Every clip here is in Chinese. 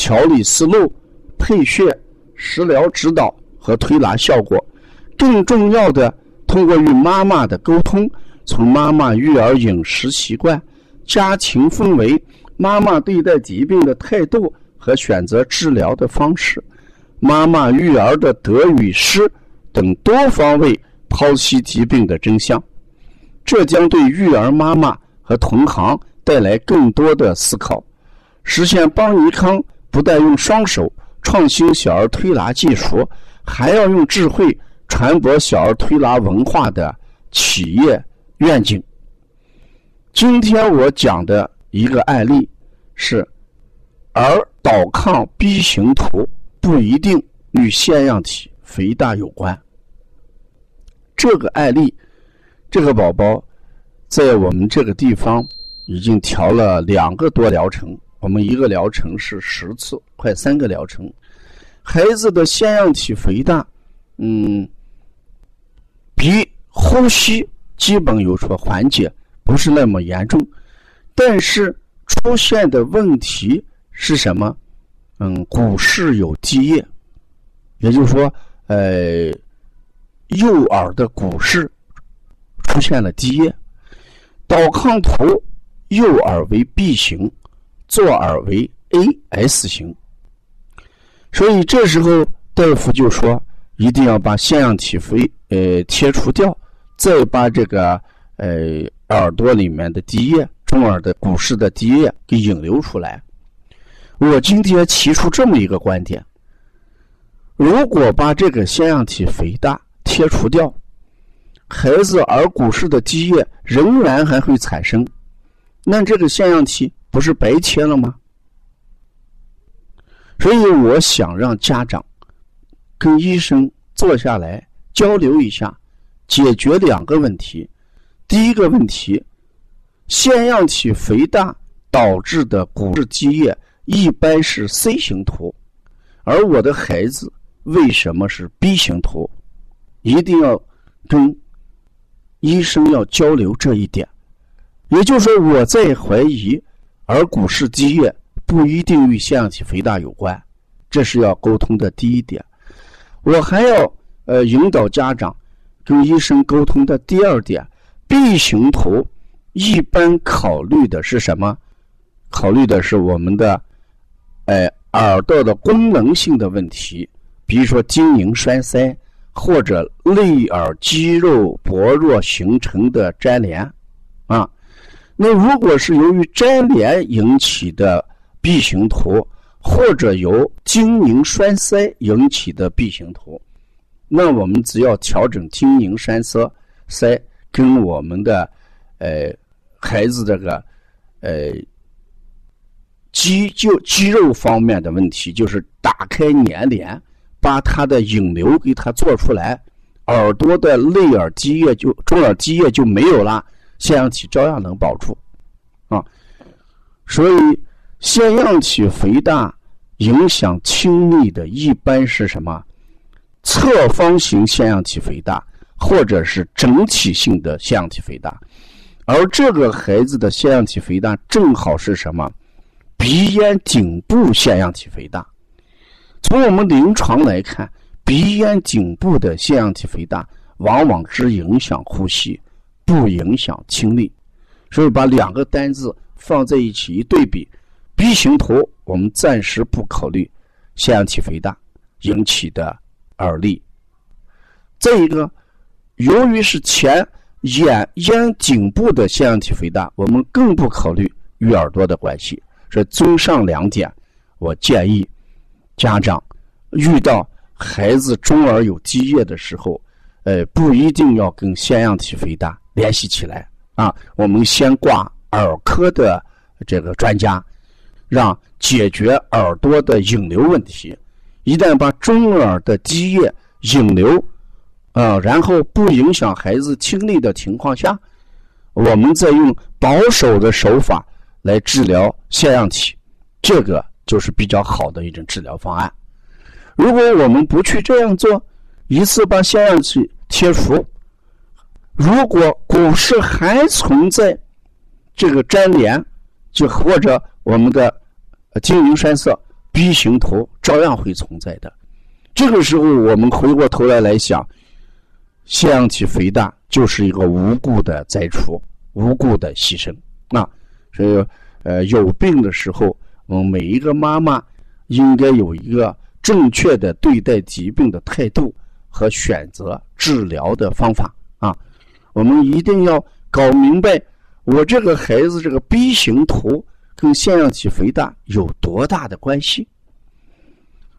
调理思路、配穴、食疗指导和推拿效果，更重要的，通过与妈妈的沟通，从妈妈育儿饮食习惯、家庭氛围、妈妈对待疾病的态度和选择治疗的方式、妈妈育儿的得与失等多方位剖析疾病的真相，这将对育儿妈妈和同行带来更多的思考，实现邦尼康。不但用双手创新小儿推拿技术，还要用智慧传播小儿推拿文化的企业愿景。今天我讲的一个案例是：儿导抗 B 型图不一定与腺样体肥大有关。这个案例，这个宝宝在我们这个地方已经调了两个多疗程。我们一个疗程是十次，快三个疗程。孩子的腺样体肥大，嗯，鼻呼吸基本有所缓解，不是那么严重。但是出现的问题是什么？嗯，骨室有积液，也就是说，呃，右耳的骨室出现了积液。导抗图右耳为 B 型。左耳为 A S 型，所以这时候大夫就说一定要把腺样体肥呃切除掉，再把这个呃耳朵里面的滴液、中耳的骨室的滴液给引流出来。我今天提出这么一个观点：如果把这个腺样体肥大切除掉，孩子耳骨室的滴液仍然还会产生，那这个腺样体。不是白切了吗？所以我想让家长跟医生坐下来交流一下，解决两个问题。第一个问题，腺样体肥大导致的骨质积液一般是 C 型图，而我的孩子为什么是 B 型图？一定要跟医生要交流这一点。也就是说，我在怀疑。而骨室积液不一定与腺样体肥大有关，这是要沟通的第一点。我还要呃引导家长跟医生沟通的第二点：B 型图一般考虑的是什么？考虑的是我们的哎耳朵的功能性的问题，比如说精凝栓塞或者内耳肌肉薄弱形成的粘连。那如果是由于粘连引起的 B 型图，或者由精凝栓塞引起的 B 型图，那我们只要调整精凝栓塞塞跟我们的呃孩子这个呃肌就肌肉方面的问题，就是打开粘连，把它的引流给它做出来，耳朵的内耳积液就中耳积液就没有了。腺样体照样能保住，啊，所以腺样体肥大影响听力的一般是什么？侧方形腺样体肥大，或者是整体性的腺样体肥大，而这个孩子的腺样体肥大正好是什么？鼻咽颈部腺样体肥大。从我们临床来看，鼻咽颈部的腺样体肥大往往只影响呼吸。不影响听力，所以把两个单字放在一起一对比，B 型图我们暂时不考虑腺样体肥大引起的耳力。再一个，由于是前眼咽颈部的腺样体肥大，我们更不考虑与耳朵的关系。所以综上两点，我建议家长遇到孩子中耳有积液的时候，呃，不一定要跟腺样体肥大。联系起来啊！我们先挂耳科的这个专家，让解决耳朵的引流问题。一旦把中耳的积液引流，啊，然后不影响孩子听力的情况下，我们再用保守的手法来治疗腺样体，这个就是比较好的一种治疗方案。如果我们不去这样做，一次把腺样体切除，如果股市还存在这个粘连，就或者我们的晶莹栓塞。B 型头照样会存在的，这个时候我们回过头来来想，腺样体肥大就是一个无故的摘除、无故的牺牲啊。所以，呃，有病的时候，我们每一个妈妈应该有一个正确的对待疾病的态度和选择治疗的方法啊。我们一定要搞明白，我这个孩子这个 B 型图。跟腺样体肥大有多大的关系？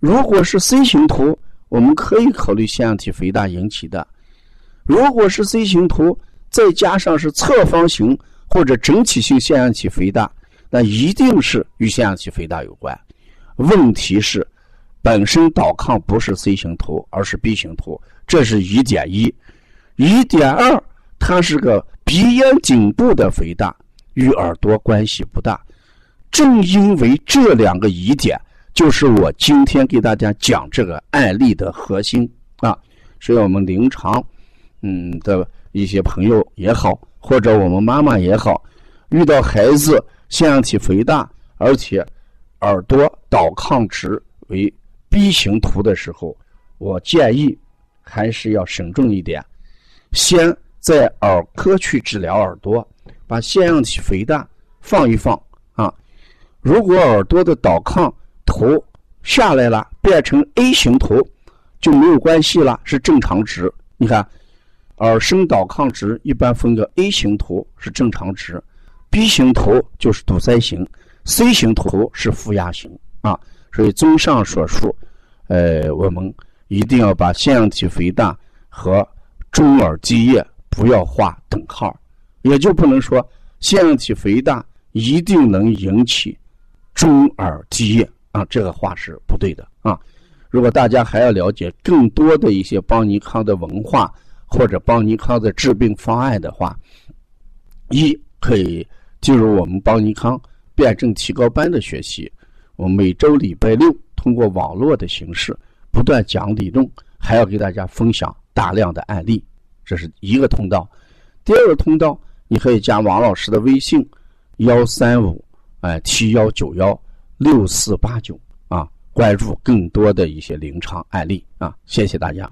如果是 C 型图，我们可以考虑腺样体肥大引起的；如果是 C 型图，再加上是侧方形或者整体性腺样体肥大，那一定是与腺样体肥大有关。问题是，本身导抗不是 C 型图，而是 B 型图，这是一点一。一点二，它是个鼻咽颈部的肥大，与耳朵关系不大。正因为这两个疑点，就是我今天给大家讲这个案例的核心啊。所以我们临床，嗯的一些朋友也好，或者我们妈妈也好，遇到孩子腺样体肥大，而且耳朵导抗值为 B 型图的时候，我建议还是要慎重一点，先在耳科去治疗耳朵，把腺样体肥大放一放啊。如果耳朵的导抗头下来了，变成 A 型头，就没有关系了，是正常值。你看，耳声导抗值一般分个 A 型头是正常值，B 型头就是堵塞型，C 型头是负压型啊。所以综上所述，呃，我们一定要把腺样体肥大和中耳积液不要画等号，也就不能说腺样体肥大一定能引起。中耳积液啊，这个话是不对的啊！如果大家还要了解更多的一些邦尼康的文化或者邦尼康的治病方案的话，一可以进入我们邦尼康辩证提高班的学习。我每周礼拜六通过网络的形式不断讲理论，还要给大家分享大量的案例，这是一个通道。第二个通道，你可以加王老师的微信：幺三五。哎，七幺九幺六四八九啊，关注更多的一些临床案例啊，谢谢大家。